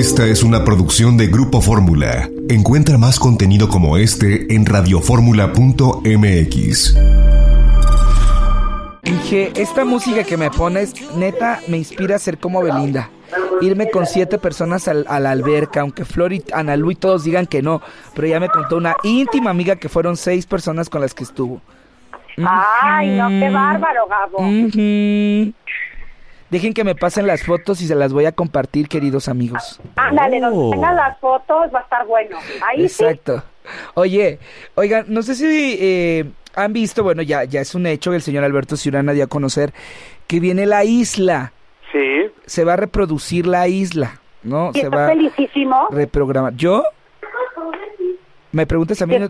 Esta es una producción de Grupo Fórmula. Encuentra más contenido como este en radioformula.mx. Dije, esta música que me pones, neta, me inspira a ser como Belinda. Irme con siete personas al, a la alberca, aunque Flor y Ana Lu y todos digan que no, pero ya me contó una íntima amiga que fueron seis personas con las que estuvo. Ay, no, qué bárbaro, Gabo. Dejen que me pasen las fotos y se las voy a compartir, queridos amigos. Ándale, Oh. donde tengas las fotos va a estar bueno. Ahí sí. Exacto. Oye, oigan, no sé si eh, han visto, bueno, ya, ya es un hecho, el señor Alberto Ciurana dio a conocer que viene la isla. Sí. Se va a reproducir la isla, ¿no? Y Se va a felicísimo. reprogramar. ¿Yo? ¿Me preguntas a mí? Sí,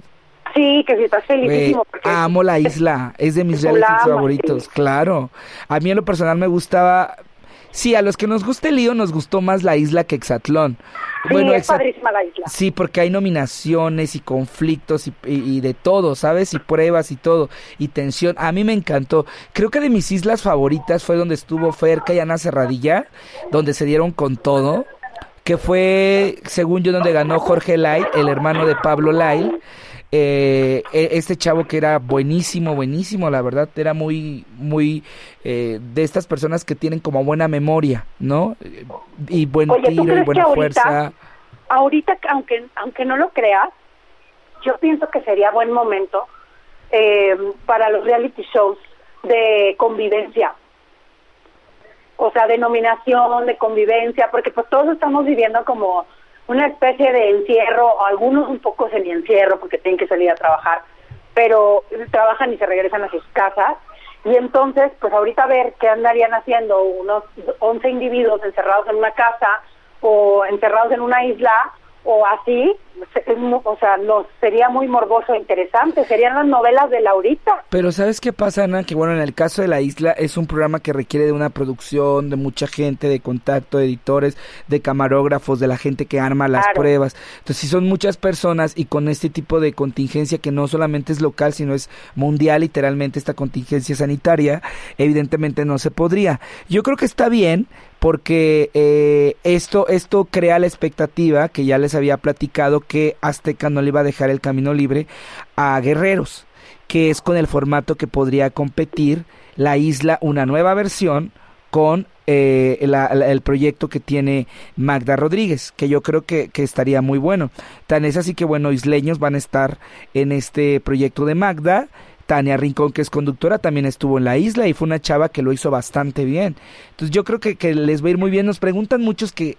que si estás felicísimo. porque- amo la isla, es de mis amas, favoritos, sí. claro. A mí en lo personal me gustaba, sí, a los que nos gusta el lío nos gustó más la isla que Exatlón. Sí, es Exa- padrísima la isla. Sí, porque hay nominaciones y conflictos y, y- y de todo, ¿sabes? Y pruebas y todo, y tensión. A mí me encantó. Creo que de mis islas favoritas fue donde estuvo Ferca y Ana Cerradilla, donde se dieron con todo, que fue, según yo, donde ganó Jorge Lai, el hermano de Pablo Lai. Eh, e- este chavo que era buenísimo, buenísimo, la verdad, era muy, muy eh, de estas personas que tienen como buena memoria, ¿no? Y buen Oye, ¿tú tiro y buena ahorita- fuerza. Ahorita, aunque, aunque no lo creas, yo pienso que sería buen momento eh, para los reality shows de convivencia. O sea, de nominación, de convivencia, porque pues todos estamos viviendo como una especie de encierro, algunos un poco semi-encierro porque tienen que salir a trabajar, pero trabajan y se regresan a sus casas. Y entonces, pues ahorita ver qué andarían haciendo unos 11 individuos encerrados en una casa o encerrados en una isla o así, o sea, no, sería muy morboso e interesante, serían las novelas de Laurita. Pero ¿sabes qué pasa, Ana? Que bueno, en el caso de La Isla es un programa que requiere de una producción, de mucha gente, de contacto, de editores, de camarógrafos, de la gente que arma las Claro. pruebas. Entonces, si son muchas personas y con este tipo de contingencia que no solamente es local, sino es mundial, literalmente esta contingencia sanitaria, evidentemente no se podría. Yo creo que está bien porque eh, esto, esto crea la expectativa que ya les había platicado que Azteca no le iba a dejar el camino libre a Guerreros que es con el formato que podría competir la isla, una nueva versión con eh, la- el proyecto que tiene Magda Rodríguez, que yo creo que, que estaría muy bueno. Tan es así que, bueno, isleños van a estar en este proyecto de Magda. Tania Rincón, que es conductora, también estuvo en la isla y fue una chava que lo hizo bastante bien. Entonces yo creo que, que les va a ir muy bien. Nos preguntan muchos que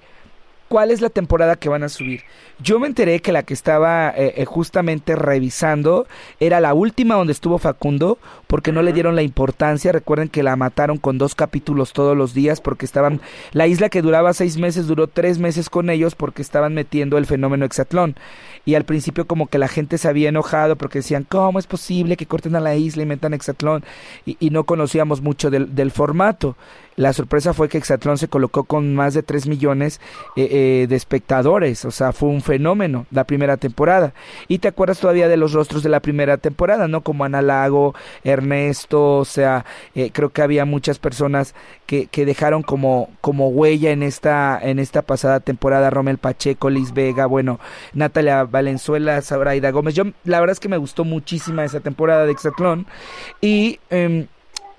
cuál es la temporada que van a subir. Yo me enteré que la que estaba eh, eh, justamente revisando era la última donde estuvo Facundo, porque no le dieron la importancia. Recuerden que la mataron con dos capítulos todos los días, porque estaban. La isla que duraba seis meses duró tres meses con ellos, porque estaban metiendo el fenómeno Exatlón. Y al principio, como que la gente se había enojado, porque decían, ¿cómo es posible que corten a la isla y metan Exatlón? Y, y no conocíamos mucho del, del formato. La sorpresa fue que Exatlón se colocó con más de 3 millones eh, eh, de espectadores, o sea, fue un fenómeno la primera temporada. Y te acuerdas todavía de los rostros de la primera temporada, ¿no? Como Ana Lago, Ernesto, o sea, eh, creo que había muchas personas que, que dejaron como, como huella en esta, en esta pasada temporada, Romel Pacheco, Liz Vega, bueno, Natalia Valenzuela, Sabraida Gómez. Yo, la verdad es que me gustó muchísima esa temporada de Exatlón. Y... em,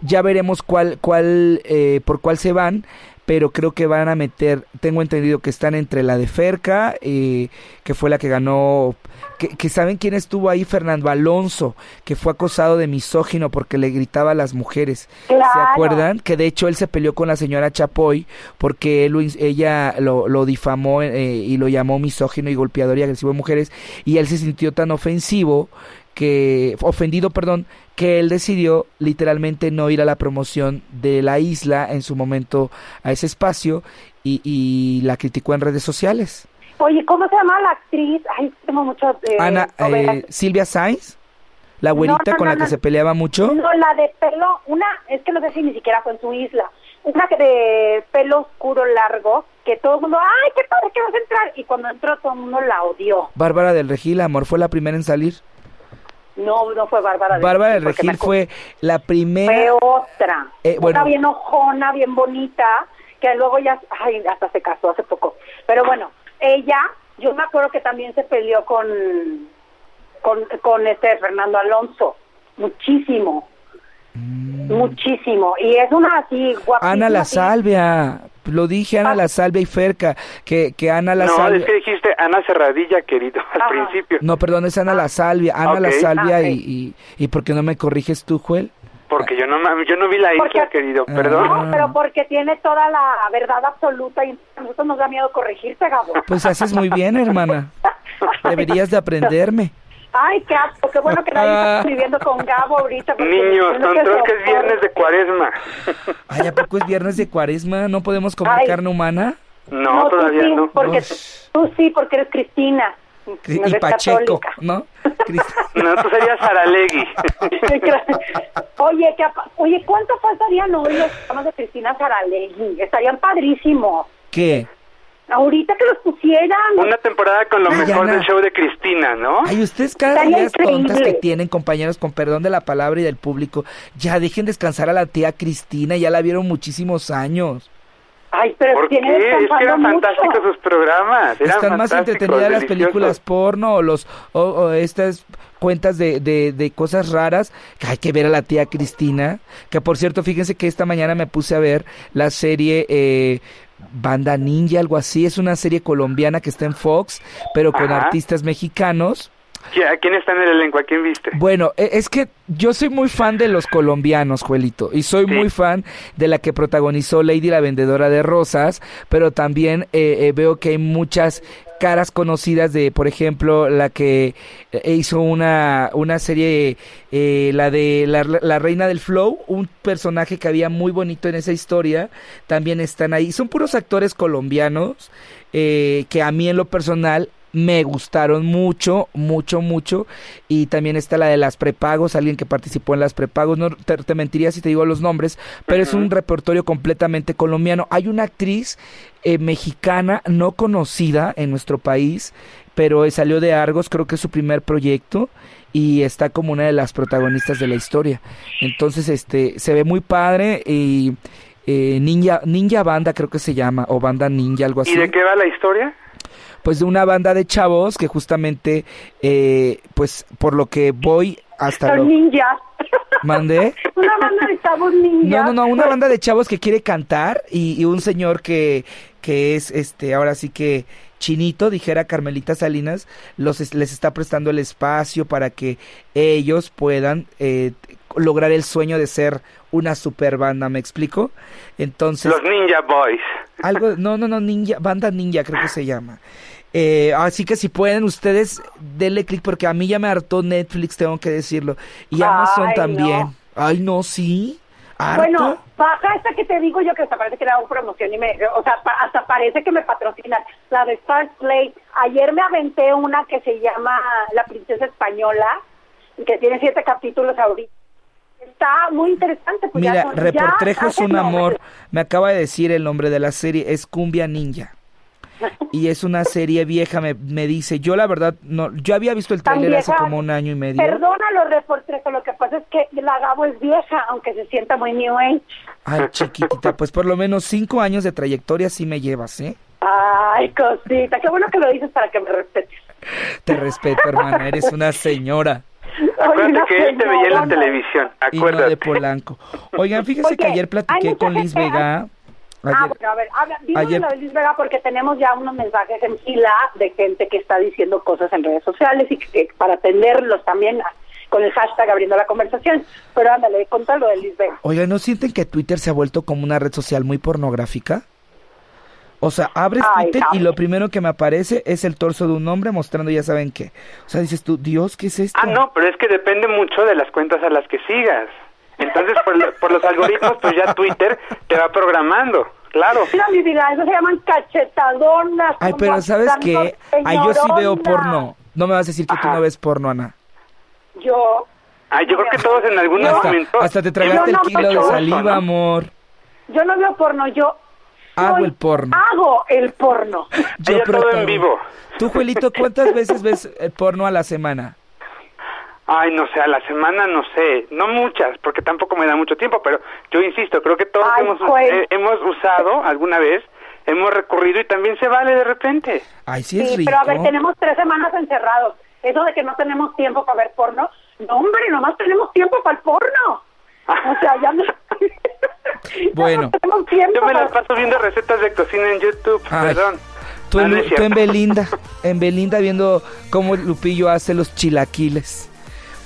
ya veremos cuál, cuál, eh, por cuál se van, pero creo que van a meter, tengo entendido que están entre la de Ferca, eh, que fue la que ganó, que, que saben quién estuvo ahí, Fernando Alonso, que fue acosado de misógino porque le gritaba a las mujeres. ¿Se Claro. acuerdan? Que de hecho él se peleó con la señora Chapoy porque él ella lo, lo difamó eh, y lo llamó misógino y golpeador y agresivo de mujeres y él se sintió tan ofensivo que ofendido, perdón, que él decidió literalmente no ir a la promoción de la isla en su momento a ese espacio y, y la criticó en redes sociales. Oye, ¿cómo se llama la actriz? Ay, tengo muchas eh, Ana eh, Silvia Sainz, la no, con no, la que se peleaba mucho. No, la de pelo, una, es que no sé si ni siquiera fue en su isla. Una que de pelo oscuro largo, que todo el mundo, ¡ay, qué padre que vas a entrar! Y cuando entró todo el mundo la odió. Bárbara del Regil, amor, fue la primera en salir. No, no fue Bárbara del Bárbara del Regil fue la primera. Fue otra. Eh, bueno. Una bien ojona, bien bonita, que luego ya, ay, hasta se casó hace poco. Pero bueno, ella, yo me acuerdo que también se peleó con, con, con este Fernando Alonso, muchísimo, muchísimo, y es una así guapísima. Ana La. Salvia, lo dije Ana Ah. La Salvia y Ferca, que, que Ana La no, Salvia... es que dijiste Ana Cerradilla, querido, al Ajá. principio. No, perdón, es Ana La Salvia, Ana La. Salvia Ah, y, y, y ¿por qué no me corriges tú, Joel? Porque yo no, yo no vi la Porque- isla, querido, Ah. perdón. No, pero porque tiene toda la verdad absoluta y a nosotros nos da miedo corregirte, Gabo. Pues haces muy bien, hermana. Deberías de aprenderme. Ay, qué asco, qué bueno que nadie está viviendo con Gabo ahorita. Niños, siento control que es viernes de cuaresma. Ay, ¿a poco es viernes de cuaresma? ¿No podemos comer Ay. carne humana? No, tú todavía sí, no. Porque tú sí, porque eres Cristina. Cri- no Y Pacheco, católica. ¿no? No, tú serías Saralegui. oye, ¿qué apa- oye, ¿cuánto faltarían hoy los programas de Cristina Saralegui? Estarían padrísimos. ¿Qué? Ahorita que los pusieran. Una temporada con lo Ay, mejor Ana. del show de Cristina, ¿no? Ay, ustedes cada día tontas que tienen, compañeros, con perdón de la palabra y del público. Ya dejen descansar a la tía Cristina, ya la vieron muchísimos años. Ay, pero ¿Por qué? Es que eran mucho. fantásticos sus programas. Eran Están más entretenidas las películas porno o los o, o estas cuentas de, de, de cosas raras que hay que ver a la tía Cristina que por cierto fíjense que esta mañana me puse a ver la serie eh, Banda Ninja algo así es una serie colombiana que está en Fox pero con Ajá. artistas mexicanos ¿Qui- ¿A quién está en el elenco? ¿A quién viste? bueno, e- es que yo soy muy fan de los colombianos, Juelito, y soy Sí. muy fan de la que protagonizó Lady la Vendedora de Rosas, pero también eh, eh, veo que hay muchas caras conocidas de, por ejemplo, la que eh, hizo una, una serie, eh, la de la, la Reina del Flow, un personaje que había muy bonito en esa historia, también están ahí. Son puros actores colombianos eh, que a mí en lo personal me gustaron mucho, mucho, mucho. Y también está la de las prepagos, alguien que participó en las prepagos. No te, te mentiría si te digo los nombres, pero es un repertorio completamente colombiano. Hay una actriz eh, mexicana no conocida en nuestro país, pero eh, salió de Argos, creo que es su primer proyecto y está como una de las protagonistas de la historia. Entonces, este, se ve muy padre y eh, Ninja, Ninja Banda creo que se llama, o Banda Ninja, algo así ¿Y de qué va la historia? Pues de una banda de chavos que justamente, eh, pues por lo que voy hasta Los lo ninjas. mandé. Una banda de chavos ninjas. No, no, no, una banda de chavos que quiere cantar y, y un señor que, que es, este, ahora sí que chinito, dijera Carmelita Salinas, los, es- les está prestando el espacio para que ellos puedan eh, lograr el sueño de ser una super banda, ¿me explico? Entonces, Los Ninja Boys. algo, no, no, no, ninja, banda ninja creo que se llama. Eh, así que si pueden ustedes, denle clic porque a mí ya me hartó Netflix, tengo que decirlo. Y Amazon Ay, también. no. Ay, no, sí. ¿Harto? Bueno, baja esta que te digo yo que hasta parece que le hago promoción y me, o sea, pa- hasta parece que me patrocinan. La de Stars Play. Ayer me aventé una que se llama La Princesa Española, y que tiene siete capítulos ahorita. Está muy interesante. Pues ya Mira, ya es un amor. Me acaba de decir el nombre de la serie, es Cumbia Ninja. Y es una serie vieja, me, me dice. Yo la verdad, no, yo había visto el tráiler hace como un año y medio. Perdónalo, Reportrejo, lo que pasa es que la Gabo es vieja, aunque se sienta muy New Age. Ay, chiquitita, pues por lo menos cinco años de trayectoria sí me llevas, ¿eh? Ay, cosita, qué bueno que lo dices para que me respetes. Te respeto, hermana, eres una señora. Acuérdate que él te veía en la televisión. Y no de Acuérdate. Polanco. Oigan, fíjense que Oye, ayer hay platiqué con Liz gente- Vega. Ah, bueno, a ver, habla, ayer- de la de Luis Vega porque tenemos ya unos mensajes en fila de gente que está diciendo cosas en redes sociales y que, que para atenderlos también con el hashtag abriendo la conversación. Pero ándale, contalo de Luis Vega. Oigan, ¿no sienten que Twitter se ha vuelto como una red social muy pornográfica? O sea, abres Ay, Twitter y lo primero que me aparece es el torso de un hombre mostrando ya saben qué. O sea, dices tú, Dios, ¿qué es esto? Ah, no, pero es que depende mucho de las cuentas a las que sigas. Entonces, por, lo- por los algoritmos, pues ya Twitter te va programando. Claro. Mira, mi vida, eso se llaman cachetadonas. Ay, pero ¿sabes qué? Ay, yo sí veo porno. No me vas a decir que tú Ajá. no ves porno, Ana. Yo, Ay, yo creo que todos en algún Hasta, momento... hasta te tragaste no, el kilo de saliva, ¿no? amor. yo no veo porno, yo Hago soy- el porno. Hago el porno. Yo Ella todo en vivo. Tú, Juelito, ¿cuántas veces ves el porno a la semana? Ay, no sé, a la semana no sé, no muchas, porque tampoco me da mucho tiempo, pero yo insisto, creo que todos Ay, hemos, Joel. eh, hemos usado alguna vez hemos recurrido y también se vale de repente. Ay, sí es rico. pero a ver, tenemos tres semanas encerrados. Eso de que no tenemos tiempo para ver porno, no, hombre, nomás tenemos tiempo para el porno. O sea, ya no... Bueno. ya no tenemos tiempo Yo me la para- paso viendo recetas de cocina en YouTube, Ay, perdón. Tú, No, en, tú en. Belinda, en Belinda viendo cómo Lupillo hace los chilaquiles.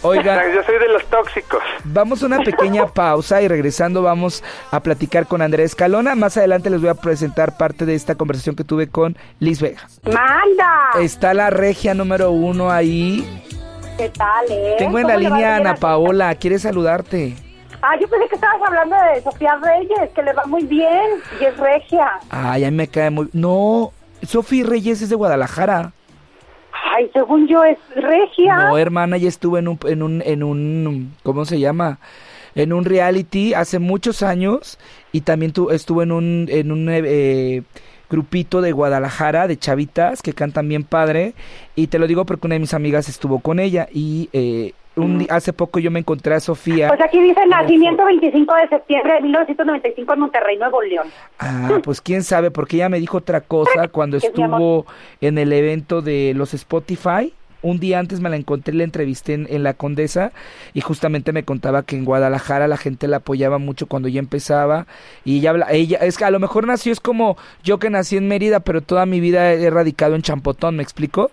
Oiga, Yo soy de los tóxicos. vamos a una pequeña pausa y regresando vamos a platicar con Andrés Calona. Más adelante les voy a presentar parte de esta conversación que tuve con Liz Vega. ¡Manda! Está la regia número uno ahí. ¿Qué tal, eh? Tengo en la ¿Cómo le va línea a Ana Paola, quiere saludarte. Ah, yo pensé que estabas hablando de Sofía Reyes, que le va muy bien y es regia. Ay, a mí me cae muy... No, Sofi Reyes es de Guadalajara. Ay, según yo es regia. No, hermana, ella estuvo en un, en un, en un, ¿cómo se llama? En un reality hace muchos años y también tu, estuvo en un, en un eh, grupito de Guadalajara de chavitas que cantan bien padre y te lo digo porque una de mis amigas estuvo con ella y eh, un hace poco yo me encontré a Sofía. Pues aquí dice nacimiento 25 de septiembre de 1995 en Monterrey, Nuevo León. Ah, pues quién sabe, porque ella me dijo otra cosa cuando estuvo en el evento de los Spotify. Un día antes me la encontré, la entrevisté en, en la Condesa y justamente me contaba que en Guadalajara la gente la apoyaba mucho cuando ya empezaba y ella habla, ella es que a lo mejor nació es como yo que nací en Mérida, pero toda mi vida he radicado en Champotón, ¿me explico?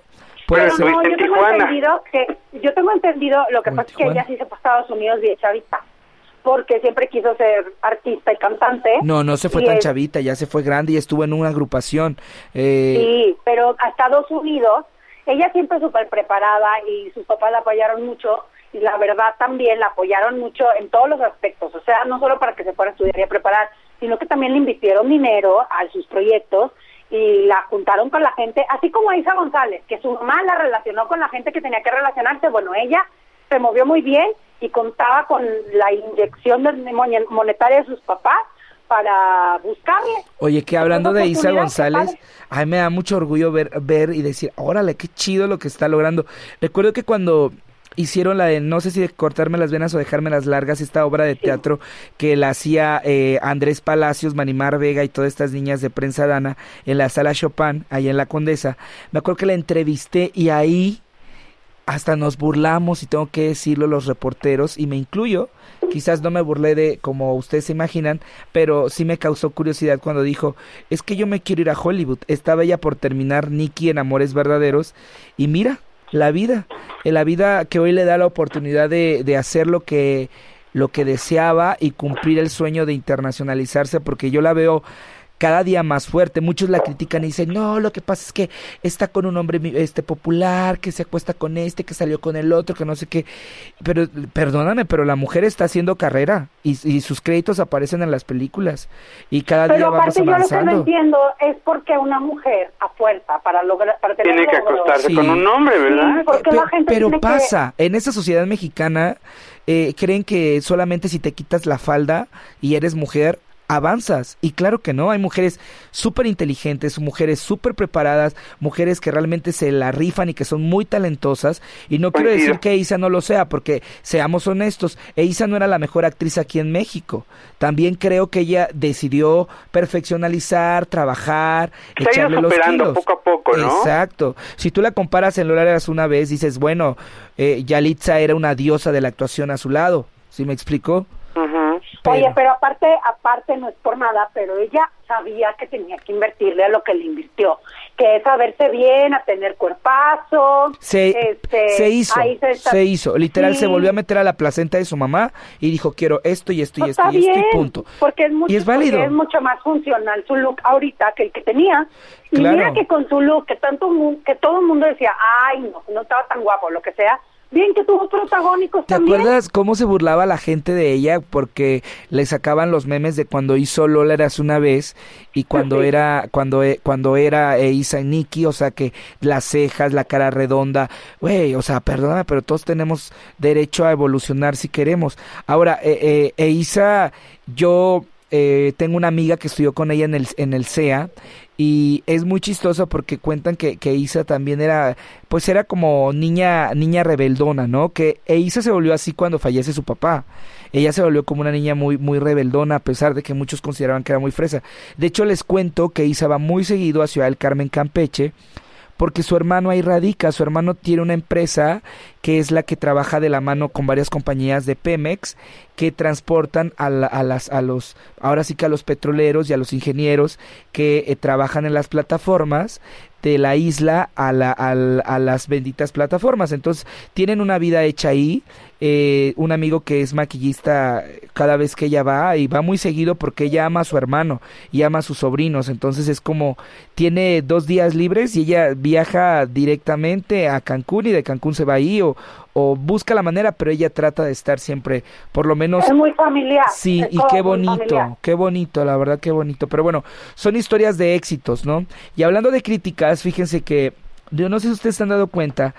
Puede Pero en yo tengo Tijuana. entendido que yo tengo entendido lo que pasa es que Tijuana. ella sí se fue a Estados Unidos y de chavita porque siempre quiso ser artista y cantante. No, no se fue tan es- chavita, ya se fue grande y estuvo en una agrupación. Eh, Sí, pero a Estados Unidos, ella siempre súper preparada y sus papás la apoyaron mucho y la verdad también la apoyaron mucho en todos los aspectos, o sea, no solo para que se fuera a estudiar y a preparar, sino que también le invirtieron dinero a sus proyectos y la juntaron con la gente, así como a Isa González, que su mamá la relacionó con la gente que tenía que relacionarse, bueno, ella se movió muy bien y contaba con la inyección monetaria de sus papás para buscarle. Oye, que hablando de Isa González, a mí me da mucho orgullo ver, ver y decir, órale, qué chido lo que está logrando. Recuerdo que cuando hicieron la de, no sé si de cortarme las venas o dejarme las largas, esta obra de teatro que la hacía eh, Andrés Palacios, Manimar Vega y todas estas niñas de prensa dana en la sala Chopin, ahí en la Condesa, me acuerdo que la entrevisté y ahí hasta nos burlamos y tengo que decirlo los reporteros y me incluyo quizás no me burlé de como ustedes se imaginan pero sí me causó curiosidad cuando dijo es que yo me quiero ir a Hollywood estaba ella por terminar Nicky en Amores Verdaderos y mira la vida la vida que hoy le da la oportunidad de, de hacer lo que lo que deseaba y cumplir el sueño de internacionalizarse porque yo la veo cada día más fuerte. Muchos la critican y dicen, no, lo que pasa es que está con un hombre mi- este popular, que se acuesta con este, que salió con el otro, que no sé qué. Pero perdóname, pero la mujer está haciendo carrera y, y sus créditos aparecen en las películas y cada día Pero vamos aparte yo lo que no avanzando. entiendo es porque una mujer a fuerza para lograr para tener Tiene que logros, acostarse Sí. con un hombre, ¿verdad? Sí, porque Pe- la gente pero tiene que- pasa, en esa sociedad mexicana eh, creen que solamente si te quitas la falda y eres mujer avanzas y claro que no, hay mujeres súper inteligentes, mujeres súper preparadas, mujeres que realmente se la rifan y que son muy talentosas y no quiero decir que Isa no lo sea porque seamos honestos, Isa no era la mejor actriz aquí en México, también creo que ella decidió perfeccionalizar, trabajar, Se ha ido echarle los kilos. poco a poco, ¿no? Exacto. Si tú la comparas en Lola Eras una vez, dices, bueno, eh, Yalitza era una diosa de la actuación a su lado. ¿Sí me explico? Oye, pero aparte, aparte no es por nada, pero ella sabía que tenía que invertirle a lo que le invirtió, que es a verse bien, a tener cuerpazo. Se, este, se hizo, ahí se, está- se hizo. Literal, Sí. se volvió a meter a la placenta de su mamá y dijo, quiero esto y esto y Pues esto y esto bien, y punto. Porque es mucho, Y es válido. porque es mucho más funcional su look ahorita que el que tenía. Y Claro. mira que con su look, que tanto que todo el mundo decía, ay, no, no estaba tan guapo, lo que sea. Bien que tuvo protagónicos ¿Te también. acuerdas cómo se burlaba la gente de ella? Porque le sacaban los memes de cuando hizo Lola Eras una vez y cuando Sí. era cuando e- cuando era eh, Isa y Nikki, o sea que las cejas, la cara redonda, güey, o sea, perdóname, pero todos tenemos derecho a evolucionar si queremos. Ahora, eh, eh, e Isa, yo eh, tengo una amiga que estudió con ella en el, en el CEA y es muy chistoso porque cuentan que, que Isa también era, pues era como niña, niña rebeldona, ¿no? Que e Isa se volvió así cuando fallece su papá. Ella se volvió como una niña muy, muy rebeldona, a pesar de que muchos consideraban que era muy fresa. De hecho, les cuento que Isa va muy seguido a Ciudad del Carmen, Campeche, porque su hermano ahí radica, su hermano tiene una empresa que es la que trabaja de la mano con varias compañías de Pemex que transportan a, a las, a los, ahora sí que a los petroleros y a los ingenieros que eh, trabajan en las plataformas de la isla a, la, a, las benditas plataformas. Entonces, tienen una vida hecha ahí. Eh, un amigo que es maquillista cada vez que ella va y va muy seguido porque ella ama a su hermano y ama a sus sobrinos. Entonces es como tiene dos días libres y ella viaja directamente a Cancún y de Cancún se va ahí o, o busca la manera, pero ella trata de estar siempre, por lo menos... Es muy familiar. Sí, y qué bonito, qué bonito, la verdad, qué bonito. Pero bueno, son historias de éxitos, ¿no? Y hablando de críticas, fíjense que, yo no sé si ustedes se han dado cuenta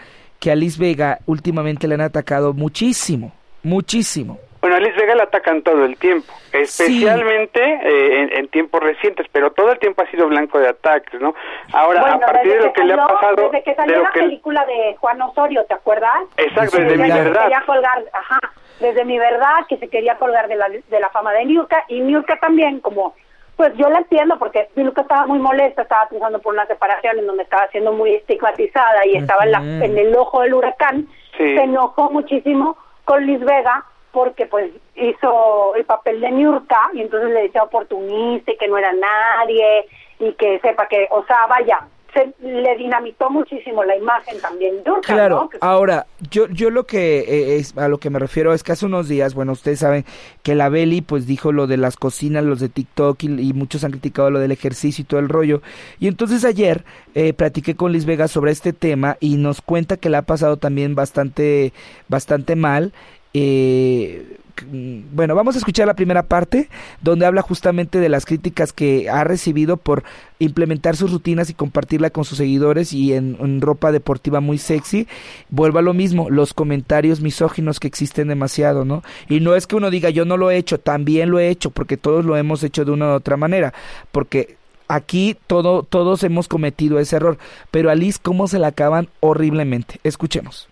que a Liz Vega últimamente le han atacado muchísimo, muchísimo. Bueno, a Liz Vega la atacan todo el tiempo, especialmente eh, en, tiempos recientes, pero todo el tiempo ha sido blanco de ataques, ¿no? Ahora, a partir de lo que, le ha pasado... Desde que salió la película de Juan Osorio, ¿te acuerdas? Exacto, desde, mi verdad. Quería colgar, ajá, desde mi verdad, que se quería colgar de la, de la fama de Niurka, y Niurka también, como... Pues yo la entiendo porque Niurka estaba muy molesta, estaba pensando por una separación en donde estaba siendo muy estigmatizada y estaba en, la, en el ojo del huracán, se enojó muchísimo con Liz Vega porque pues hizo el papel de Niurka y entonces le decía oportunista y que no era nadie y que sepa que, o sea, vaya, se le dinamitó muchísimo la imagen también Claro, ahora, yo yo lo que eh, es a lo que me refiero es que hace unos días, bueno, ustedes saben que la Beli pues dijo lo de las cocinas, los de TikTok y, muchos han criticado lo del ejercicio y todo el rollo. Y entonces ayer eh, platiqué con Liz Vega sobre este tema y nos cuenta que le ha pasado también bastante bastante mal eh, bueno, vamos a escuchar la primera parte donde habla justamente de las críticas que ha recibido por implementar sus rutinas y compartirla con sus seguidores y en, ropa deportiva muy sexy. Vuelvo a lo mismo, los comentarios misóginos que existen demasiado, ¿no? Y no es que uno diga yo no lo he hecho, también lo he hecho porque todos lo hemos hecho de una u otra manera, porque aquí todo, todos hemos cometido ese error, pero a Liz cómo se la acaban horriblemente. Escuchemos.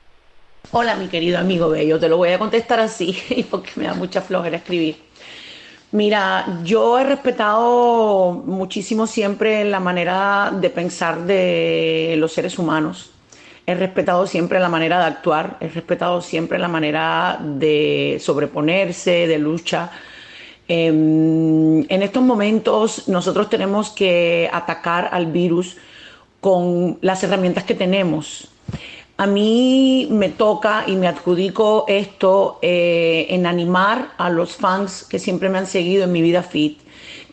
Hola, mi querido amigo Bello, te lo voy a contestar así, porque me da mucha flojera escribir. Mira, yo he respetado muchísimo siempre la manera de pensar de los seres humanos. He respetado siempre la manera de actuar, he respetado siempre la manera de sobreponerse, de lucha. Em, en estos momentos nosotros tenemos que atacar al virus con las herramientas que tenemos. A mí me toca y me adjudico esto eh, en animar a los fans que siempre me han seguido en mi vida fit,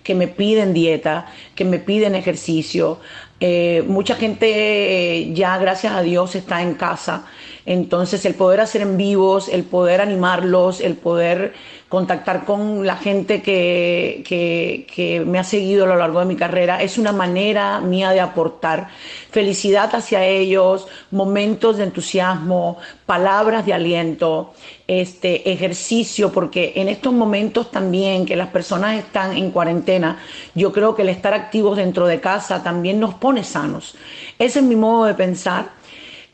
que me piden dieta, que me piden ejercicio. Eh, mucha gente eh, ya, gracias a Dios, está en casa. Entonces, el poder hacer en vivos, el poder animarlos, el poder contactar con la gente que, que, me ha seguido a lo largo de mi carrera, es una manera mía de aportar felicidad hacia ellos, momentos de entusiasmo, palabras de aliento, este ejercicio, porque en estos momentos también que las personas están en cuarentena, yo creo que el estar activos dentro de casa también nos pone sanos. Ese es mi modo de pensar.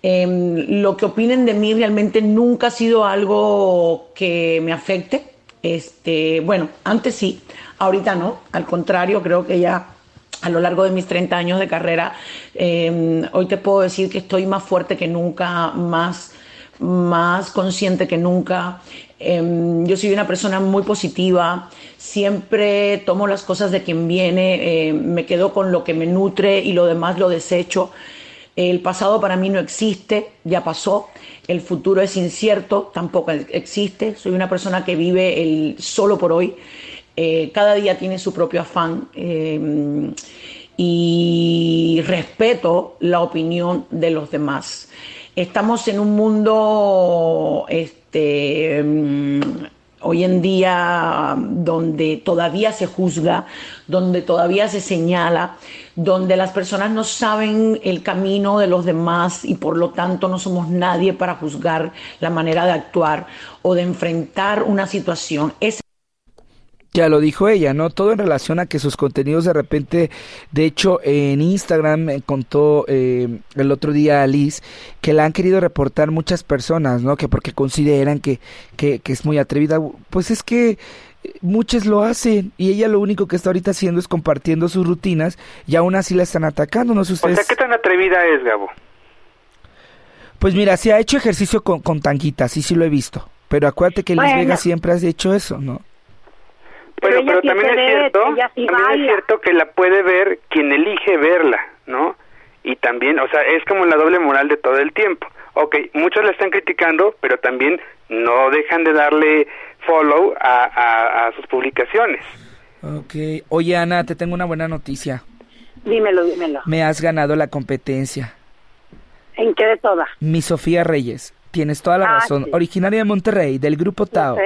Em, lo que opinen de mí realmente nunca ha sido algo que me afecte este, bueno, antes sí, ahorita no, al contrario, creo que ya a lo largo de mis 30 años de carrera, em, hoy te puedo decir que estoy más fuerte que nunca, más, más consciente que nunca. Em, yo soy una persona muy positiva, siempre tomo las cosas de quien viene, em, me quedo con lo que me nutre y lo demás lo desecho. El pasado para mí no existe, ya pasó. El futuro es incierto, tampoco existe. Soy una persona que vive el solo por hoy. Eh, cada día tiene su propio afán eh, y respeto la opinión de los demás. Estamos en un mundo este, hoy en día donde todavía se juzga, donde todavía se señala, donde las personas no saben el camino de los demás y por lo tanto no somos nadie para juzgar la manera de actuar o de enfrentar una situación. Ya lo dijo ella, ¿no? Todo en relación a que sus contenidos de repente, de hecho en Instagram me contó eh, el otro día a Liz que la han querido reportar muchas personas, ¿no? Que porque consideran que, que, que es muy atrevida. Pues es que muchos lo hacen y ella lo único que está ahorita haciendo es compartiendo sus rutinas y aún así la están atacando, no sé ustedes. O sea, ¿qué tan atrevida es, Gabo? Pues mira, se ha hecho ejercicio con, con tanguitas, sí, sí lo he visto. Pero acuérdate que Liz Vega siempre has hecho eso, ¿no? Bueno, pero, también, es cierto, también es cierto que la puede ver quien elige verla, ¿no? Y también, o sea, es como la doble moral de todo el tiempo. Ok, muchos la están criticando, pero también no dejan de darle follow a, a, sus publicaciones. Ok. Oye, Ana, te tengo una buena noticia. Dímelo, dímelo. Me has ganado la competencia. ¿En qué de toda? Mi Sofía Reyes. Tienes toda la ah, razón. Originaria de Monterrey, del grupo Tao.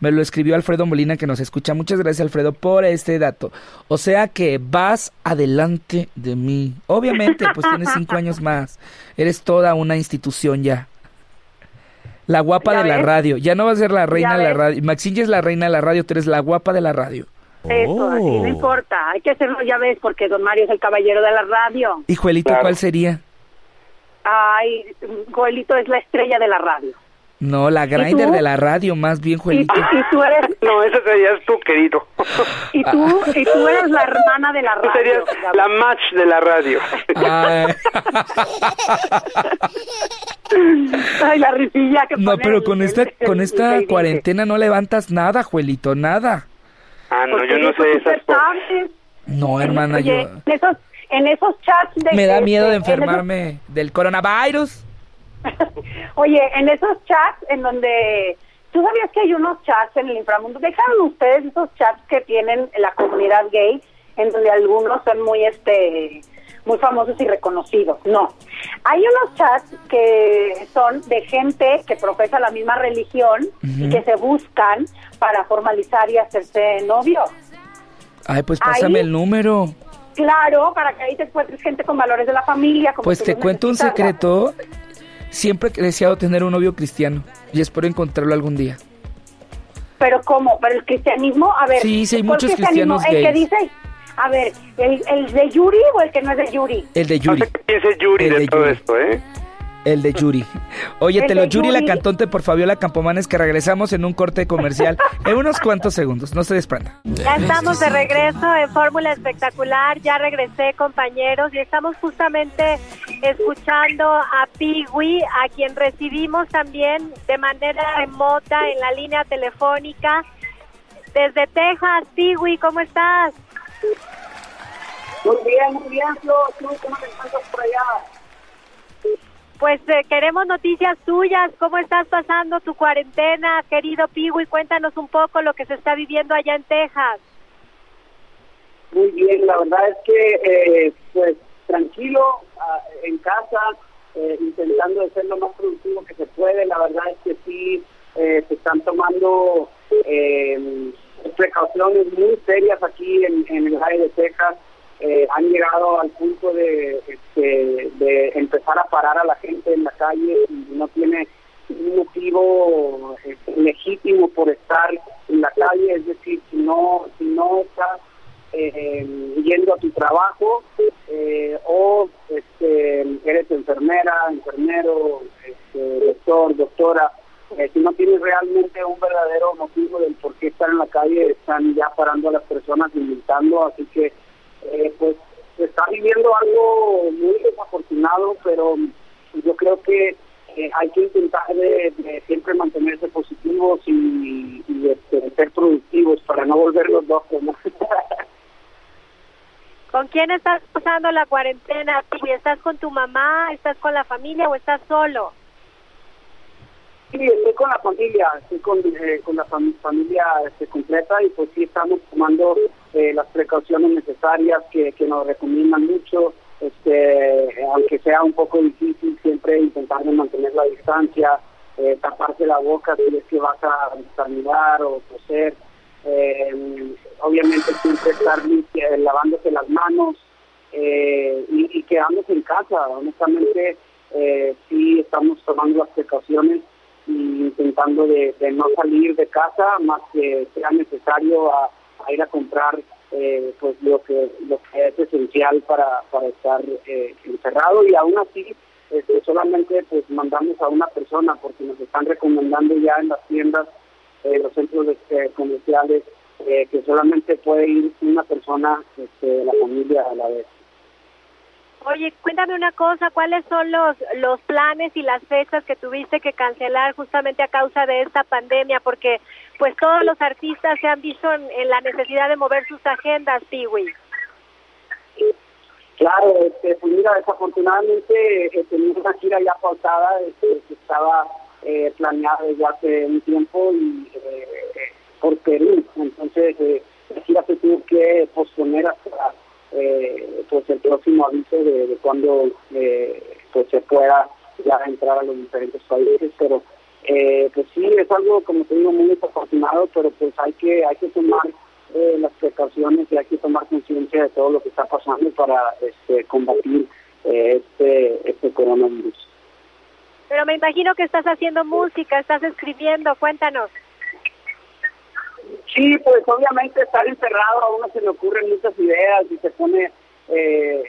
Me lo escribió Alfredo Molina que nos escucha. Muchas gracias Alfredo por este dato. O sea que vas adelante de mí. Obviamente, pues tienes cinco años más. Eres toda una institución ya. La guapa de la radio. Ya no va a ser la reina de la radio. Maxine es la reina de la radio, tú eres la guapa de la radio. Eso, así no oh. importa. Hay que hacerlo, ya ves, porque don Mario es el caballero de la radio. ¿Y Juelito cuál sería? Ay, Joelito es la estrella de la radio. No, la grinder de la radio, más bien, Juelito. ¿Y, tú eres... No, ese serías tú, querido. ¿Y tú, y tú eres la hermana de la radio. Tú serías la match de la radio. Ay. la risilla que No, pero con esta, con esta cuarentena no levantas nada, Juelito, nada. Ah, no, yo no sé esas cosas. No, hermana, yo... En esos, en esos chats de... Me da miedo de enfermarme del coronavirus. Oye, en esos chats en donde tú sabías que hay unos chats en el inframundo, dejaron ustedes esos chats que tienen la comunidad gay, en donde algunos son muy este muy famosos y reconocidos. No. Hay unos chats que son de gente que profesa la misma religión y que se buscan para formalizar y hacerse novio. Ay, pues pásame el número. Claro, para que ahí te encuentres gente con valores de la familia. pues te cuento un secreto. Siempre he deseado tener un novio cristiano y espero encontrarlo algún día. Pero ¿cómo? ¿Pero el cristianismo? A ver. Sí, sí, hay muchos cristianos gays. El que dice, a ver, ¿el, ¿el de Yuri o el que no es de Yuri? El de Yuri. ¿Quién es Yuri de, todo esto, eh? El de Yuri. Oye, te lo Yuri, la cantante por Fabiola Campomanes, que regresamos en un corte comercial en unos cuantos segundos. No se desprenda. Ya estamos de regreso en Fórmula Espectacular. Ya regresé, compañeros, y estamos justamente escuchando a Piwi, a quien recibimos también de manera remota en la línea telefónica. Desde Texas, Piwi, ¿cómo estás? Muy bien, muy bien, Flo. ¿Cómo te encuentras? Pues eh, queremos noticias tuyas. ¿Cómo estás pasando tu cuarentena, querido y Cuéntanos un poco lo que se está viviendo allá en Texas. Muy bien, la verdad es que, eh, pues, tranquilo, ah, en casa, eh, intentando ser lo más productivo que se puede. La verdad es que sí, se están tomando precauciones muy serias aquí en, en el área de Texas eh, han llegado al punto de, este, de empezar a parar a la gente en la calle y no tiene un motivo este, legítimo por estar en la calle, es decir, si no, si no estás eh, yendo a tu trabajo eh, o este, eres enfermera, enfermero, este, doctor, doctora, si no tienes realmente un verdadero motivo del por qué estar en la calle, están ya parando a las personas invitando, así que eh, pues se está viviendo algo muy desafortunado, pero yo creo que eh, hay que intentar de, siempre mantenerse positivos y, este, ser productivos para no volverlos locos. ¿no? ¿Con quién estás pasando la cuarentena? ¿Estás con tu mamá? ¿Estás con la familia o estás solo? Sí, estoy con la familia, estoy con, eh, con la familia este, completa y pues sí estamos tomando eh, las precauciones necesarias que, nos recomiendan mucho, este, aunque sea un poco difícil, siempre intentar mantener la distancia, eh, taparse la boca si es que vas a estornudar o toser, eh, obviamente siempre estar lavándose las manos y, y quedándose en casa, honestamente sí estamos tomando las precauciones y intentando de, no salir de casa más que sea necesario a ir a comprar eh, pues lo que lo que es esencial para, para estar eh, encerrado. Y aún así este, solamente pues mandamos a una persona porque nos están recomendando ya en las tiendas eh, los centros eh, comerciales que solamente puede ir una persona este, de la familia a la vez Oye, cuéntame una cosa, ¿cuáles son los, los planes y las fechas que tuviste que cancelar justamente a causa de esta pandemia? Porque pues todos los artistas se han visto en, la necesidad de mover sus agendas, Piwi. Claro, este, pues mira, desafortunadamente eh, teníamos una gira ya pausada este, que estaba eh, planeada desde hace un tiempo y eh, por Perú, entonces eh, la gira se tuvo que posponer hasta eh, pues el próximo aviso de, cuando eh, pues se pueda ya entrar a los diferentes países pero eh, pues sí es algo como te digo muy desafortunado pero pues hay que hay que tomar eh, las precauciones y hay que tomar conciencia de todo lo que está pasando para este combatir eh, este este coronavirus. Pero me imagino que estás haciendo música estás escribiendo cuéntanos Sí, pues obviamente estar encerrado a uno se le ocurren muchas ideas y se pone, eh,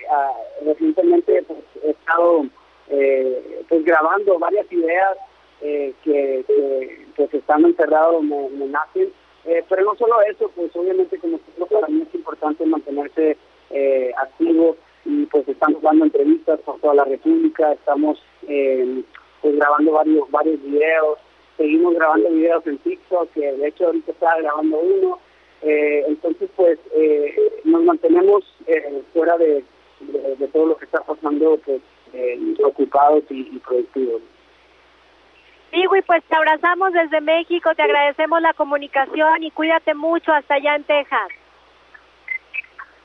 recientemente pues, he estado eh, pues grabando varias ideas eh, que, que pues estando encerrado me, me nacen, eh, pero no solo eso, pues obviamente como para mí es importante mantenerse eh, activo y pues estamos dando entrevistas por toda la República, estamos eh, pues grabando varios varios videos, seguimos grabando videos en TikTok, que de hecho ahorita estaba grabando uno, eh, entonces pues eh, nos mantenemos eh, fuera de, de, todo lo que está pasando, pues ocupados y, y productivos. Sí, pues te abrazamos desde México, te agradecemos la comunicación y cuídate mucho hasta allá en Texas.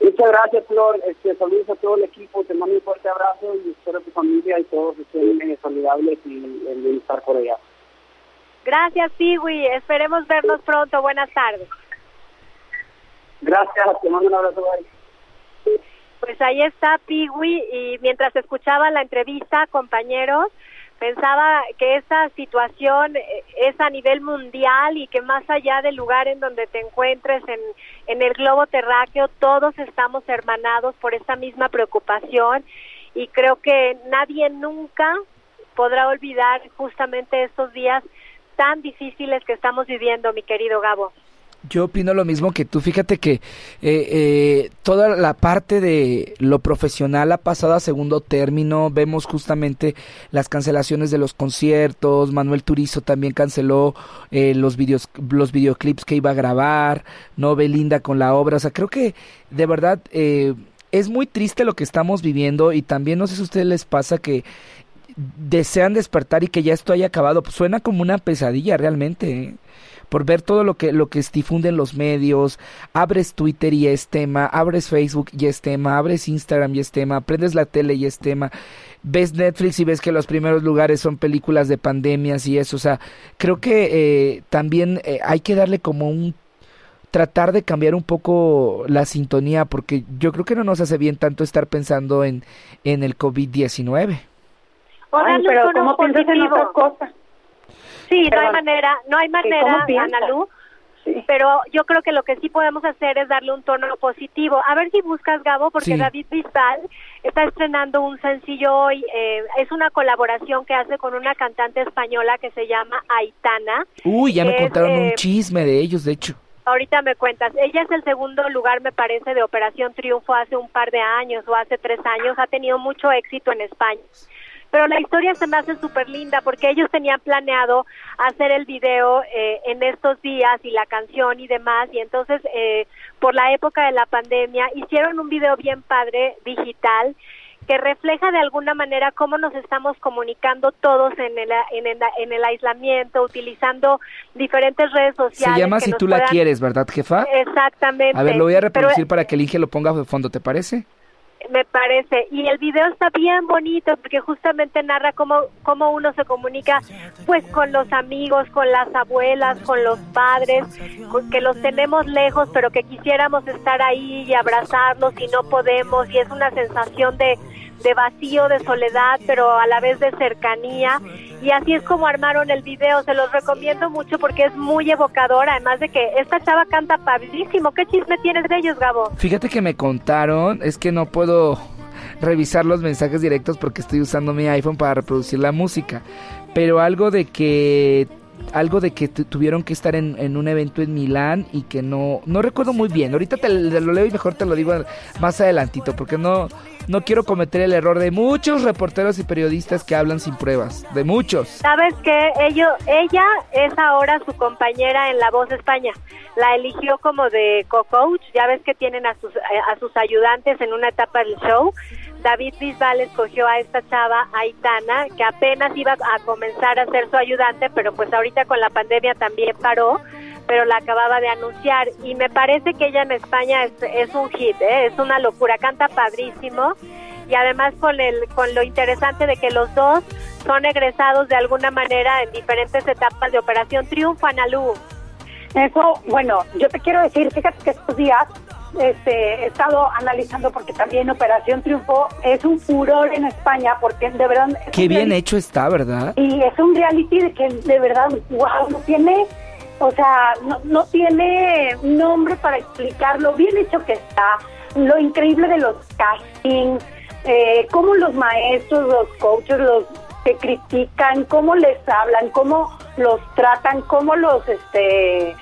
Muchas gracias, Flor. Este, saludos a todo el equipo. Te mando un fuerte abrazo y espero que tu familia y todos estén saludables y el bienestar por allá. Gracias, Piwi. Esperemos vernos pronto. Buenas tardes. Gracias, te mando un abrazo. Pues ahí está Piwi y mientras escuchaba la entrevista, compañeros, pensaba que esta situación es a nivel mundial y que más allá del lugar en donde te encuentres en, en el globo terráqueo, todos estamos hermanados por esta misma preocupación y creo que nadie nunca podrá olvidar justamente estos días tan difíciles que estamos viviendo, mi querido Gabo. Yo opino lo mismo que tú. Fíjate que eh, eh, toda la parte de lo profesional ha pasado a segundo término. Vemos justamente las cancelaciones de los conciertos. Manuel Turizo también canceló eh, los videos, los videoclips que iba a grabar. No Belinda con la obra. O sea, creo que de verdad es muy triste lo que estamos viviendo y también no sé si a ustedes les pasa que desean despertar y que ya esto haya acabado. Pues suena como una pesadilla realmente. ¿eh? Por ver todo lo que, lo que difunden los medios, abres Twitter y es tema, abres Facebook y es tema, abres Instagram y es tema, prendes la tele y es tema, ves Netflix y ves que los primeros lugares son películas de pandemias y eso. O sea, creo que eh, también eh, hay que darle como un tratar de cambiar un poco la sintonía porque yo creo que no nos hace bien tanto estar pensando en, en el COVID-19 pero ¿cómo piensas en otra cosa? Sí, no hay manera, no hay manera, Analu. Pero yo creo que lo que sí podemos hacer es darle un tono positivo. A ver si buscas, Gabo, porque David Bisbal está estrenando un sencillo hoy. Eh, es una colaboración que hace con una cantante española que se llama Aitana. Uy, ya me contaron un eh, chisme de ellos, de hecho. Ahorita me cuentas. Ella es el segundo lugar, me parece, de Operación Triunfo hace un par de años o hace tres años. Ha tenido mucho éxito en España pero la historia se me hace súper linda porque ellos tenían planeado hacer el video eh, en estos días y la canción y demás y entonces eh, por la época de la pandemia hicieron un video bien padre digital que refleja de alguna manera cómo nos estamos comunicando todos en el, en el, en el aislamiento, utilizando diferentes redes sociales. Se llama Si tú la quieres, ¿verdad, jefa? Exactamente. A ver, lo voy a reproducir para que el Inge lo ponga de fondo, ¿te parece? Me parece. Y el video está bien bonito porque justamente narra cómo, cómo uno se comunica pues con los amigos, con las abuelas, con los padres, que los tenemos lejos pero que quisiéramos estar ahí y abrazarlos y no podemos y es una sensación de, de vacío, de soledad, pero a la vez de cercanía y así es como armaron el video. Se los recomiendo mucho porque es muy evocador, además de que esta chava canta padrísimo. ¿Qué chisme tienes de ellos, Gabo? Fíjate que me contaron, es que no puedo revisar los mensajes directos porque estoy usando mi iPhone para reproducir la música, pero algo de que algo de que tuvieron que estar en, un evento en Milán y que no no recuerdo muy bien. Ahorita te, lo leo y mejor te lo digo más adelantito porque no no quiero cometer el error de muchos reporteros y periodistas que hablan sin pruebas, de muchos. ¿Sabes que Ello, ella es ahora su compañera en La Voz España. La eligió como de co-coach, ya ves que tienen a sus, a sus ayudantes en una etapa del show. David Bisbal escogió a esta chava, Aitana, que apenas iba a comenzar a ser su ayudante, pero pues ahorita con la pandemia también paró pero la acababa de anunciar y me parece que ella en España es, un hit, ¿eh? es una locura, canta padrísimo y además con el con lo interesante de que los dos son egresados de alguna manera en diferentes etapas de Operación Triunfo Analú. Eso, bueno, yo te quiero decir, fíjate que estos días este, he estado analizando porque también Operación Triunfo es un furor en España porque de verdad... Qué bien hecho está, ¿verdad? Y es un reality de que de verdad, wow, no tiene o sea, no, no tiene nombre para explicar lo bien hecho que está, lo increíble de los castings, eh, cómo los maestros, los coaches, los que critican, cómo les hablan, cómo los tratan, cómo los, este,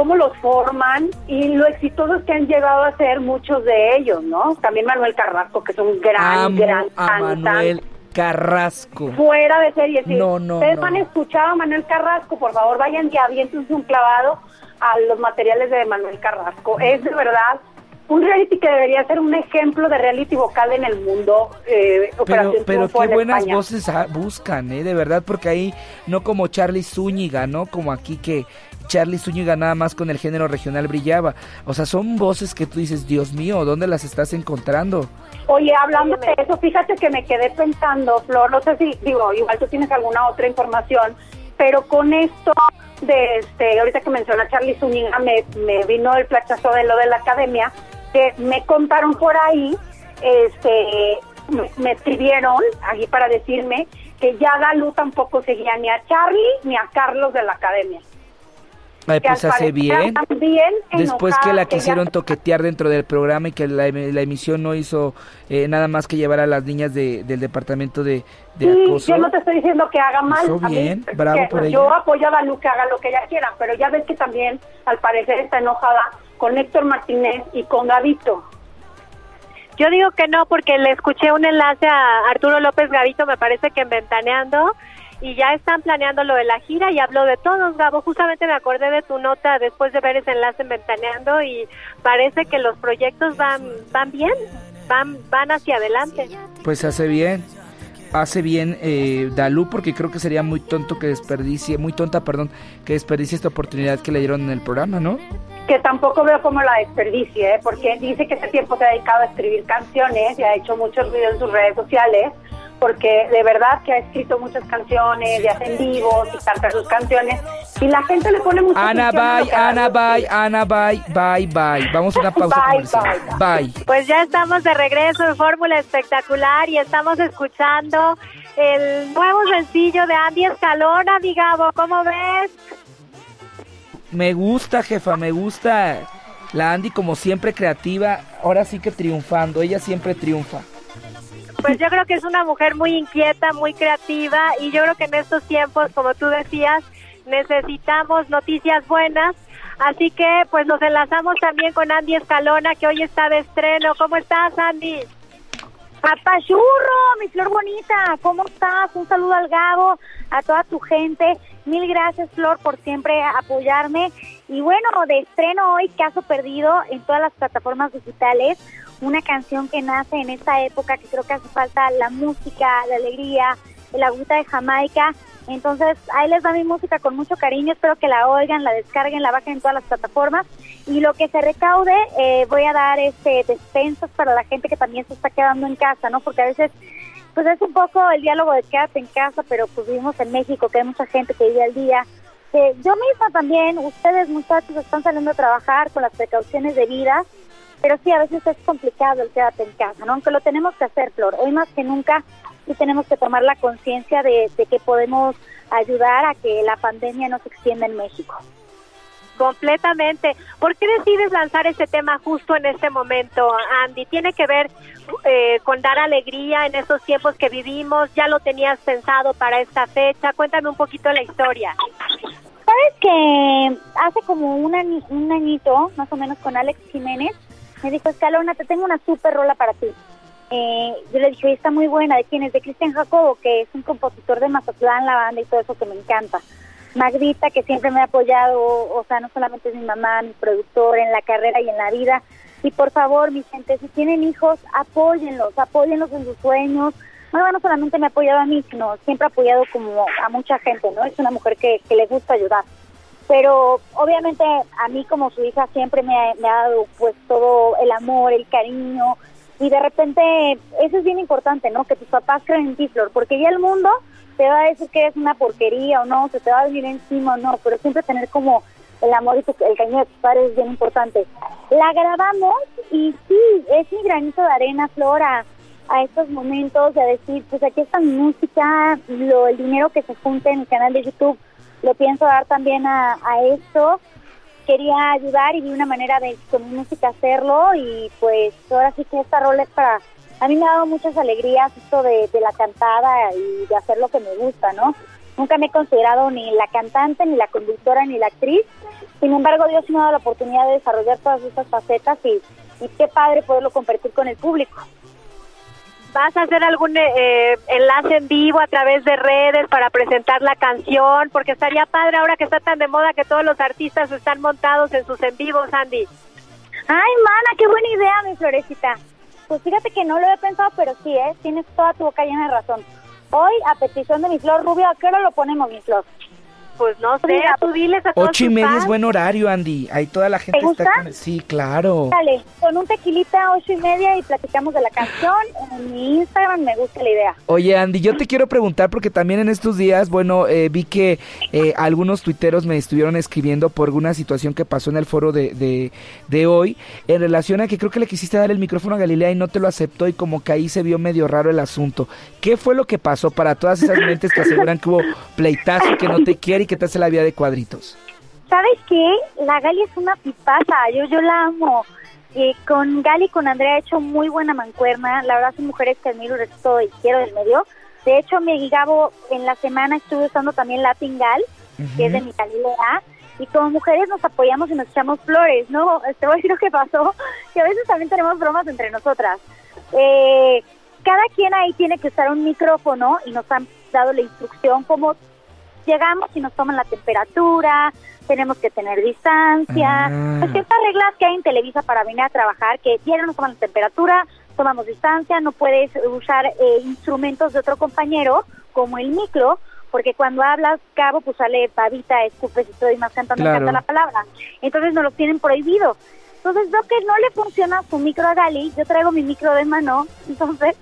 cómo los forman y lo exitosos que han llegado a ser muchos de ellos, ¿no? También Manuel Carrasco, que es un gran, gran cantante. Carrasco. Fuera de serie, sí. No, no. Ustedes han escuchado a Manuel Carrasco, por favor vayan y aviéntense un clavado a los materiales de Manuel Carrasco. Es de verdad un reality que debería ser un ejemplo de reality vocal en el mundo. Eh, pero pero qué buenas voces buscan, ¿eh? De verdad, porque ahí no como Charlie Zúñiga, ¿no? Como aquí que Charlie Zúñiga nada más con el género regional brillaba. O sea, son voces que tú dices, Dios mío, ¿dónde las estás encontrando? Oye, hablando de eso, fíjate que me quedé pensando, Flor, no sé si, digo, igual tú tienes alguna otra información, pero con esto de, este, ahorita que menciona Charlie Zúñiga, me, me vino el plachazo de lo de la academia, que me contaron por ahí, este, me, escribieron aquí para decirme que ya Galú tampoco seguía ni a Charlie ni a Carlos de la academia. Ay, pues hace bien. Después que la quisieron toquetear dentro del programa y que la, emisión no hizo eh, nada más que llevar a las niñas del departamento de, de sí, Yo no te estoy diciendo que haga mal. bien, bravo por Yo apoyo a Lu que haga lo que ella quiera, pero ya ves que también al parecer está enojada con Héctor Martínez y con Gavito. Yo digo que no porque le escuché un enlace a Arturo López Gavito, me parece que en Ventaneando y ya están planeando lo de la gira y hablo de todos, Gabo. Justamente me acordé de tu nota después de ver ese enlace en Ventaneando y parece que los proyectos van, van bien, van, van hacia adelante. Pues hace bien. Hace bien eh, Dalú porque creo que sería muy tonto que desperdicie, muy tonta, perdón, que desperdicie esta oportunidad que le dieron en el programa, ¿no? Que tampoco veo cómo la desperdicie, ¿eh? porque dice que ese tiempo se ha dedicado a escribir canciones y ha hecho muchos videos en sus redes sociales porque de verdad que ha escrito muchas canciones, ya hace vivos y canta sus canciones y la gente le pone mucha Ana, bye, Ana, bye, Ana, bye, bye, bye. Vamos a una pausa bye, comercial. Bye, Pues ya estamos de regreso en Fórmula Espectacular y estamos escuchando el nuevo sencillo de Andy Escalona, Gabo, ¿cómo ves? Me gusta, jefa, me gusta. La Andy como siempre creativa, ahora sí que triunfando, ella siempre triunfa. Pues yo creo que es una mujer muy inquieta, muy creativa y yo creo que en estos tiempos, como tú decías, necesitamos noticias buenas. Así que pues nos enlazamos también con Andy Escalona, que hoy está de estreno. ¿Cómo estás, Andy? Papachurro, mi flor bonita, ¿cómo estás? Un saludo al Gabo, a toda tu gente. Mil gracias, Flor, por siempre apoyarme. Y bueno, de estreno hoy, Caso Perdido en todas las plataformas digitales una canción que nace en esta época que creo que hace falta la música, la alegría, el agüita de Jamaica. Entonces, ahí les da mi música con mucho cariño. Espero que la oigan, la descarguen, la bajen en todas las plataformas. Y lo que se recaude, eh, voy a dar este despensas para la gente que también se está quedando en casa, ¿no? Porque a veces, pues es un poco el diálogo de quédate en casa, pero pues vivimos en México, que hay mucha gente que vive al día. yo misma también, ustedes muchachos están saliendo a trabajar con las precauciones debidas pero sí, a veces es complicado el quédate en casa, ¿no? Aunque lo tenemos que hacer, Flor. Hoy más que nunca sí tenemos que tomar la conciencia de, de que podemos ayudar a que la pandemia no se extienda en México. Completamente. ¿Por qué decides lanzar este tema justo en este momento, Andy? ¿Tiene que ver eh, con dar alegría en estos tiempos que vivimos? ¿Ya lo tenías pensado para esta fecha? Cuéntame un poquito la historia. Sabes que hace como un, un añito, más o menos, con Alex Jiménez, me dijo, Escalona, te tengo una super rola para ti. Eh, yo le dije, está muy buena, ¿de quién es? De Cristian Jacobo, que es un compositor de Mazatlán, la banda y todo eso que me encanta. Magdita, que siempre me ha apoyado, o sea, no solamente es mi mamá, mi productor en la carrera y en la vida. Y por favor, mi gente, si tienen hijos, apóyenlos, apóyenlos en sus sueños. Bueno, no solamente me ha apoyado a mí, sino siempre ha apoyado como a mucha gente, ¿no? Es una mujer que, que le gusta ayudar. Pero obviamente a mí como su hija siempre me ha, dado pues todo el amor, el cariño, y de repente eso es bien importante, ¿no? Que tus papás creen en ti, Flor, porque ya el mundo te va a decir que es una porquería o no, se te va a venir encima o no, pero siempre tener como el amor y el cariño de tus padres es bien importante. La grabamos y sí, es mi granito de arena, Flora, a estos momentos de decir, pues aquí está mi música, lo, el dinero que se junte en mi canal de YouTube lo pienso dar también a, a esto. Quería ayudar y vi una manera de con mi música hacerlo y pues ahora sí que esta rol es para a mí me ha dado muchas alegrías esto de, la cantada y de hacer lo que me gusta, ¿no? Nunca me he considerado ni la cantante, ni la conductora, ni la actriz. Sin embargo, Dios me ha dado la oportunidad de desarrollar todas estas facetas y, y qué padre poderlo compartir con el público. ¿Vas a hacer algún eh, enlace en vivo a través de redes para presentar la canción? Porque estaría padre ahora que está tan de moda que todos los artistas están montados en sus en vivos, Andy. Ay, mana, qué buena idea, mi florecita. Pues fíjate que no lo he pensado, pero sí, ¿eh? Tienes toda tu boca llena de razón. Hoy, a petición de mi flor rubio, ¿a qué hora lo ponemos, mi flor? Pues no sé, tú diles a todos Ocho y media es buen horario, Andy. Ahí toda la gente está con... Sí, claro. Dale, con un tequilita ocho y media y platicamos de la canción. En mi Instagram me gusta la idea. Oye, Andy, yo te quiero preguntar porque también en estos días, bueno, eh, vi que eh, algunos tuiteros me estuvieron escribiendo por alguna situación que pasó en el foro de, de, de hoy en relación a que creo que le quisiste dar el micrófono a Galilea y no te lo aceptó y como que ahí se vio medio raro el asunto. ¿Qué fue lo que pasó para todas esas mentes que aseguran que hubo pleitazo que no te quiere y ¿qué te hace la vida de cuadritos? ¿Sabes qué? La Gali es una pipaza, yo, yo la amo. y con Gali y con Andrea he hecho muy buena mancuerna. La verdad son mujeres que admiro, respeto y quiero del medio. De hecho, mi Gabo en la semana estuve usando también Latin Gal, que es de mi Galilea. Y como mujeres nos apoyamos y nos echamos flores, ¿no? Te voy a decir lo que pasó, que a veces también tenemos bromas entre nosotras. Eh, cada quien ahí tiene que usar un micrófono y nos han dado la instrucción como llegamos y nos toman la temperatura, tenemos que tener distancia, ah. pues ciertas reglas que hay en Televisa para venir a trabajar, que diario nos toman la temperatura, tomamos distancia, no puedes usar eh, instrumentos de otro compañero como el micro, porque cuando hablas cabo pues sale pavita, escupes y todo y más cantando canta la palabra. Entonces nos lo tienen prohibido. Entonces veo que no le funciona su micro a Gali, yo traigo mi micro de mano, entonces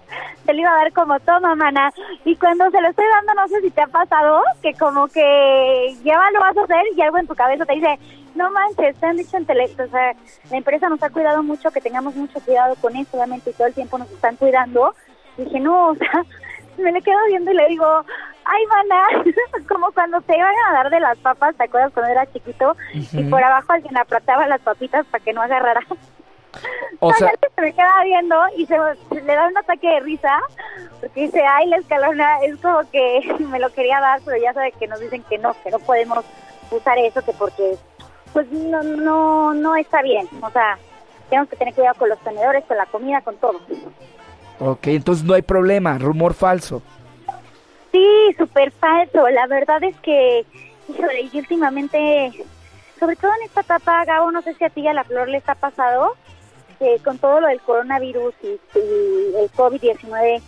se le iba a dar como toma, mana. Y cuando se lo estoy dando, no sé si te ha pasado, que como que ya lo vas a hacer y algo en tu cabeza te dice, no manches, te han dicho en tele, o sea, la empresa nos ha cuidado mucho, que tengamos mucho cuidado con eso, obviamente, y todo el tiempo nos están cuidando. Dije, no, o sea, me le quedo viendo y le digo, ay, mana, como cuando te iban a dar de las papas, ¿te acuerdas cuando era chiquito? Y por abajo alguien apretaba las papitas para que no agarrara. O sea, se me queda viendo y se, le da un ataque de risa porque dice, ay, la escalona es como que me lo quería dar, pero ya sabe que nos dicen que no, que no podemos usar eso, que porque pues no, no, no está bien. O sea, tenemos que tener cuidado con los tenedores, con la comida, con todo. Ok, entonces no hay problema, rumor falso. Sí, súper falso. La verdad es que, híjole, y últimamente, sobre todo en esta etapa, Gabo, no sé si a ti y a la Flor les ha pasado, que con todo lo del coronavirus y, el COVID-19,